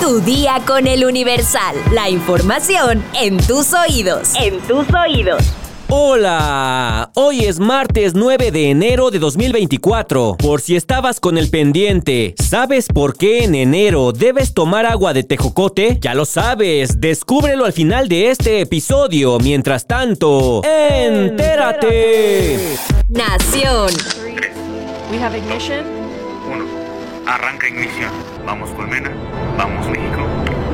Tu día con el Universal. La información en tus oídos. En tus oídos. Hola, hoy es martes 9 de enero de 2024. Por si estabas con el pendiente, ¿sabes por qué en enero debes tomar agua de tejocote? Ya lo sabes, descúbrelo al final de este episodio. Mientras tanto, entérate. Nación. We have ignition. Uno. Arranca ignición. Vamos Colmena. Vamos México.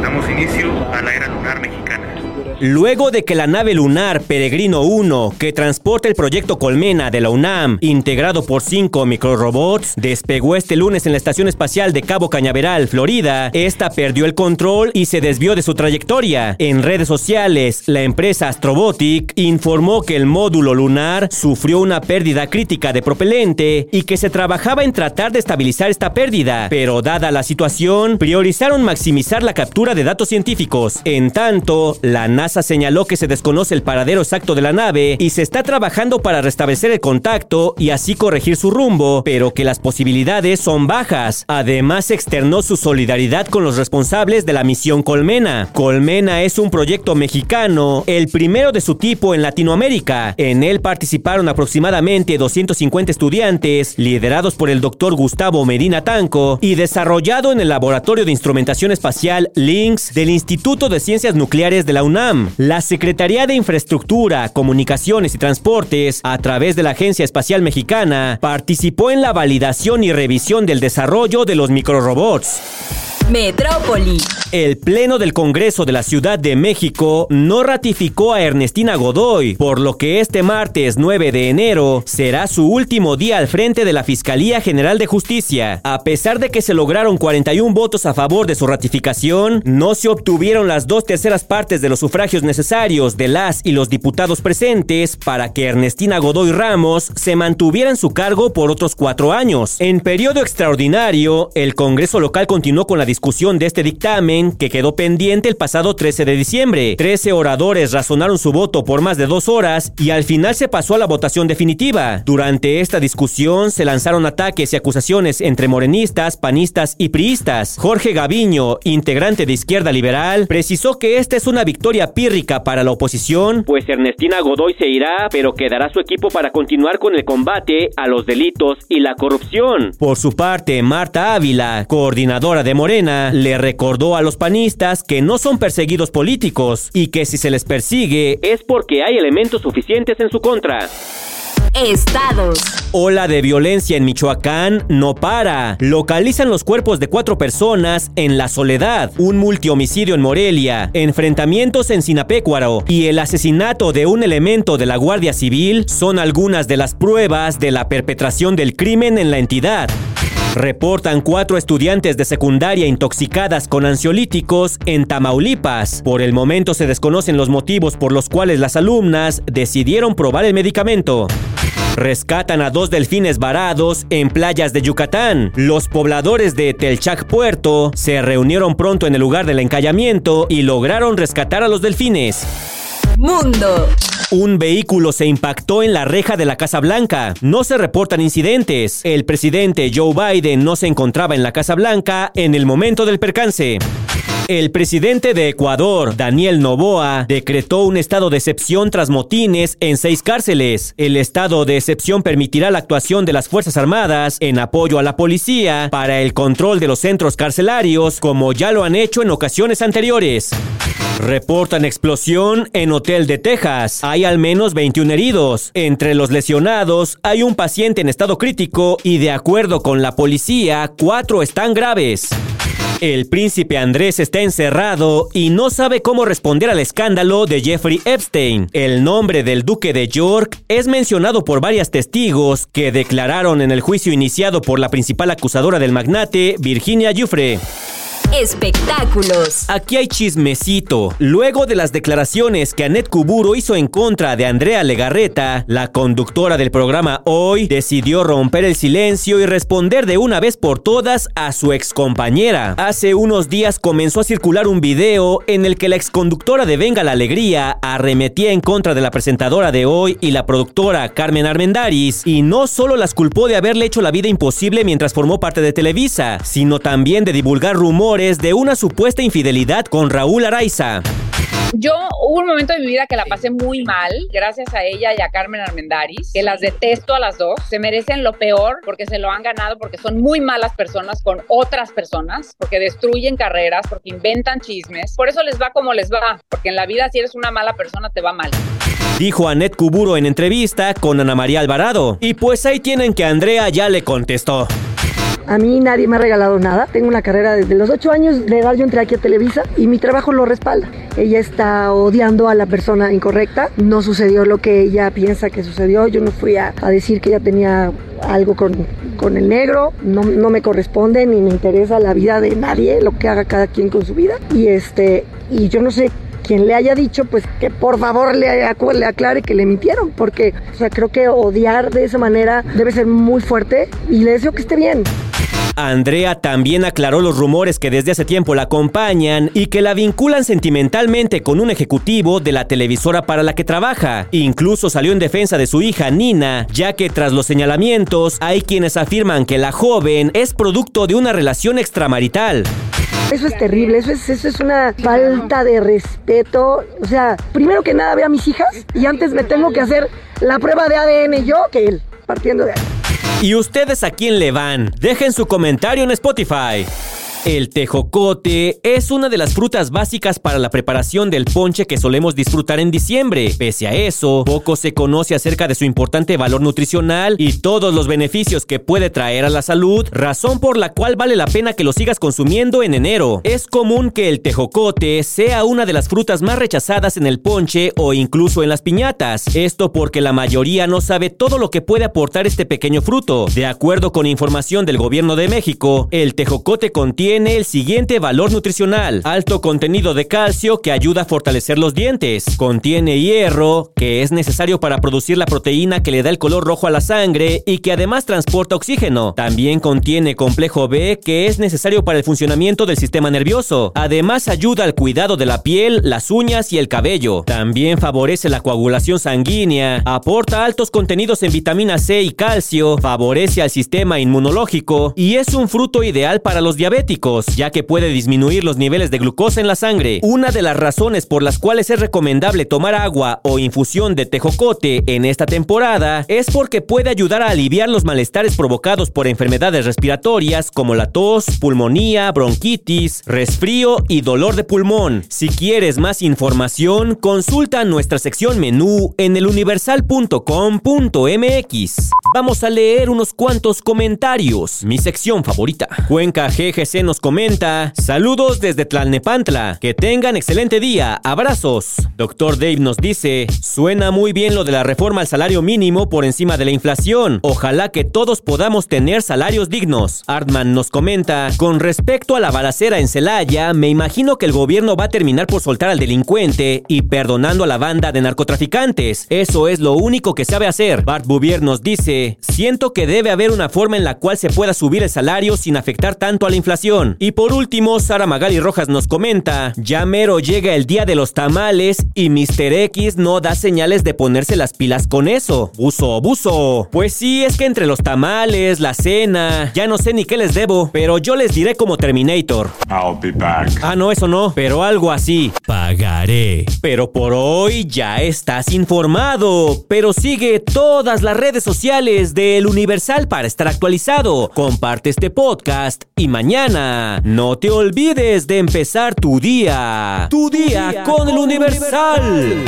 Damos inicio a la era lunar mexicana. Luego de que la nave lunar Peregrino 1, que transporta el proyecto Colmena de la UNAM, integrado por cinco microrobots, despegó este lunes en la Estación Espacial de Cabo Cañaveral, Florida, esta perdió el control y se desvió de su trayectoria. En redes sociales, la empresa Astrobotic informó que el módulo lunar sufrió una pérdida crítica de propelente y que se trabajaba en tratar de estabilizar esta pérdida, pero dada la situación, priorizaron maximizar la captura de datos científicos. En tanto, la NASA señaló que se desconoce el paradero exacto de la nave y se está trabajando para restablecer el contacto y así corregir su rumbo, pero que las posibilidades son bajas. Además, externó su solidaridad con los responsables de la misión Colmena. Colmena es un proyecto mexicano, el primero de su tipo en Latinoamérica. En él participaron aproximadamente 250 estudiantes, liderados por el doctor Gustavo Medina Tanco y desarrollado en el Laboratorio de Instrumentación Espacial LINX del Instituto de Ciencias Nucleares de la UNAM. La Secretaría de Infraestructura, Comunicaciones y Transportes, a través de la Agencia Espacial Mexicana, participó en la validación y revisión del desarrollo de los microrobots. Metrópoli. El Pleno del Congreso de la Ciudad de México no ratificó a Ernestina Godoy, por lo que este martes 9 de enero será su último día al frente de la Fiscalía General de Justicia. A pesar de que se lograron 41 votos a favor de su ratificación, no se obtuvieron las dos terceras partes de los sufragios necesarios de las y los diputados presentes para que Ernestina Godoy Ramos se mantuviera en su cargo por otros cuatro años. En periodo extraordinario, el Congreso local continuó con la discusión de este dictamen que quedó pendiente el pasado 13 de diciembre. Trece oradores razonaron su voto por más de dos horas y al final se pasó a la votación definitiva. Durante esta discusión se lanzaron ataques y acusaciones entre morenistas, panistas y priistas. Jorge Gaviño, integrante de Izquierda Liberal, precisó que esta es una victoria pírrica para la oposición, pues Ernestina Godoy se irá, pero quedará su equipo para continuar con el combate a los delitos y la corrupción. Por su parte, Marta Ávila, coordinadora de Morena, le recordó a los panistas que no son perseguidos políticos y que si se les persigue es porque hay elementos suficientes en su contra. Estados. Ola de violencia en Michoacán no para. Localizan los cuerpos de cuatro personas en La Soledad, un multihomicidio en Morelia, enfrentamientos en Sinapecuaro y el asesinato de un elemento de la Guardia Civil son algunas de las pruebas de la perpetración del crimen en la entidad. Reportan cuatro estudiantes de secundaria intoxicadas con ansiolíticos en Tamaulipas. Por el momento se desconocen los motivos por los cuales las alumnas decidieron probar el medicamento. Rescatan a dos delfines varados en playas de Yucatán. Los pobladores de Telchac Puerto se reunieron pronto en el lugar del encallamiento y lograron rescatar a los delfines. Mundo. Un vehículo se impactó en la reja de la Casa Blanca. No se reportan incidentes. El presidente Joe Biden no se encontraba en la Casa Blanca en el momento del percance. El presidente de Ecuador, Daniel Noboa, decretó un estado de excepción tras motines en seis cárceles. El estado de excepción permitirá la actuación de las Fuerzas Armadas en apoyo a la policía para el control de los centros carcelarios, como ya lo han hecho en ocasiones anteriores. Reportan explosión en hotel de Texas. Hay al menos 21 heridos. Entre los lesionados hay un paciente en estado crítico y de acuerdo con la policía, cuatro están graves. El príncipe Andrés está encerrado y no sabe cómo responder al escándalo de Jeffrey Epstein. El nombre del duque de York es mencionado por varios testigos que declararon en el juicio iniciado por la principal acusadora del magnate, Virginia Giuffre. Espectáculos. Aquí hay chismecito. Luego de las declaraciones que Annette Kuburo hizo en contra de Andrea Legarreta, la conductora del programa Hoy decidió romper el silencio y responder de una vez por todas a su excompañera. Hace unos días comenzó a circular un video en el que la exconductora de Venga la Alegría arremetía en contra de la presentadora de Hoy y la productora Carmen Armendaris y no solo las culpó de haberle hecho la vida imposible mientras formó parte de Televisa, sino también de divulgar rumores detalles de una supuesta infidelidad con Raúl Araiza. Yo hubo un momento de mi vida que la pasé muy mal, gracias a ella y a Carmen Armendaris, que las detesto a las dos. Se merecen lo peor porque se lo han ganado, porque son muy malas personas con otras personas, porque destruyen carreras, porque inventan chismes. Por eso les va como les va, porque en la vida si eres una mala persona te va mal. Dijo Anet Kuburo en entrevista con Ana María Alvarado. Y pues ahí tienen que Andrea ya le contestó. A mí nadie me ha regalado nada. Tengo una carrera desde los 8 años de edad. Yo entré aquí a Televisa y mi trabajo lo respalda. Ella está odiando a la persona incorrecta. No sucedió lo que ella piensa que sucedió. Yo no fui a, decir que ella tenía algo con, con el negro. No, no, me corresponde ni me interesa la vida de nadie, lo que haga cada quien con su vida. Y, este, y yo no sé quien le haya dicho, pues que por favor le, le, aclare que le mintieron, porque o sea, creo que odiar de esa manera debe ser muy fuerte y le deseo que esté bien. Andrea también aclaró los rumores que desde hace tiempo la acompañan y que la vinculan sentimentalmente con un ejecutivo de la televisora para la que trabaja. Incluso salió en defensa de su hija Nina, ya que tras los señalamientos hay quienes afirman que la joven es producto de una relación extramarital. Eso es terrible, eso es, una falta de respeto. O sea, primero que nada ve a mis hijas y antes me tengo que hacer la prueba de ADN yo que él, partiendo de ahí. ¿Y ustedes a quién le van? Dejen su comentario en Spotify. El tejocote es una de las frutas básicas para la preparación del ponche que solemos disfrutar en diciembre. Pese a eso, poco se conoce acerca de su importante valor nutricional y todos los beneficios que puede traer a la salud, razón por la cual vale la pena que lo sigas consumiendo en enero. Es común que el tejocote sea una de las frutas más rechazadas en el ponche o incluso en las piñatas. Esto porque la mayoría no sabe todo lo que puede aportar este pequeño fruto. De acuerdo con información del gobierno de México, el tejocote contiene tiene el siguiente valor nutricional. Alto contenido de calcio que ayuda a fortalecer los dientes. Contiene hierro, que es necesario para producir la proteína que le da el color rojo a la sangre y que además transporta oxígeno. También contiene complejo B, que es necesario para el funcionamiento del sistema nervioso. Además ayuda al cuidado de la piel, las uñas y el cabello. También favorece la coagulación sanguínea, aporta altos contenidos en vitamina C y calcio, favorece al sistema inmunológico y es un fruto ideal para los diabéticos ya que puede disminuir los niveles de glucosa en la sangre. Una de las razones por las cuales es recomendable tomar agua o infusión de tejocote en esta temporada es porque puede ayudar a aliviar los malestares provocados por enfermedades respiratorias como la tos, pulmonía, bronquitis, resfrío y dolor de pulmón. Si quieres más información, consulta nuestra sección menú en eluniversal.com.mx. Vamos a leer unos cuantos comentarios. Mi sección favorita. Cuenca GGC nos comenta, saludos desde Tlalnepantla, que tengan excelente día, abrazos. Doctor Dave nos dice, suena muy bien lo de la reforma al salario mínimo por encima de la inflación, ojalá que todos podamos tener salarios dignos. Artman nos comenta, con respecto a la balacera en Celaya, me imagino que el gobierno va a terminar por soltar al delincuente y perdonando a la banda de narcotraficantes, eso es lo único que sabe hacer. Bart Bouvier nos dice, siento que debe haber una forma en la cual se pueda subir el salario sin afectar tanto a la inflación. Y por último, Sara Magali Rojas nos comenta, ya mero llega el día de los tamales y Mr. X no da señales de ponerse las pilas con eso. Buzo, buzo. Pues sí, es que entre los tamales, la cena, ya no sé ni qué les debo, pero yo les diré como Terminator. I'll be back. Ah, no, eso no, pero algo así. Pagaré. Pero por hoy ya estás informado, pero sigue todas las redes sociales del Universal para estar actualizado. Comparte este podcast y mañana no te olvides de empezar tu día. Tu día, con el Universal.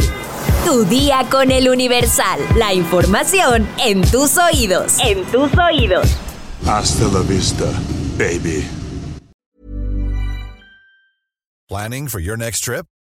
Tu día con el Universal. La información en tus oídos. En tus oídos. Hasta la vista, baby. Planning for your next trip?